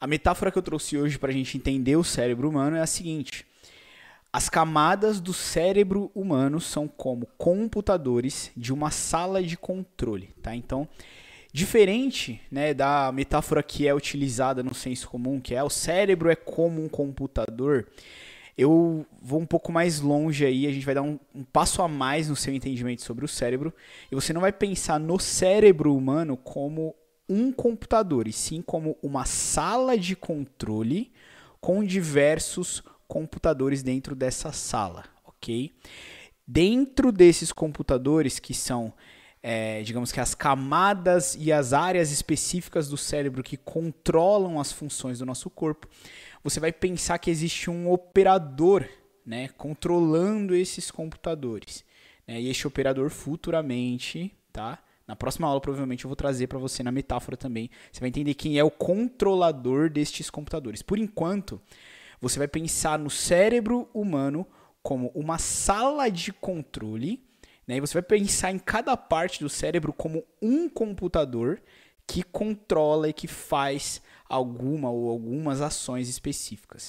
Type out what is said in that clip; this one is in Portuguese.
A metáfora que eu trouxe hoje para a gente entender o cérebro humano é a seguinte: as camadas do cérebro humano são como computadores de uma sala de controle, tá? Então, diferente, né, da metáfora que é utilizada no senso comum, que é o cérebro é como um computador, eu vou um pouco mais longe aí, a gente vai dar um, um, passo a mais no seu entendimento sobre o cérebro, e você não vai pensar no cérebro humano como um computador, e sim como uma sala de controle com diversos computadores dentro dessa sala, ok? Dentro desses computadores que são é, digamos que as camadas e as áreas específicas do cérebro que controlam as funções do nosso corpo, você vai pensar que existe um operador né, controlando esses computadores. Né, e este operador futuramente, tá? Na próxima aula, provavelmente, eu vou trazer para você na metáfora também. Você vai entender quem é o controlador destes computadores. Por enquanto, você vai pensar no cérebro humano como uma sala de controle né? E você vai pensar em cada parte do cérebro como um computador que controla e que faz alguma ou algumas ações específicas.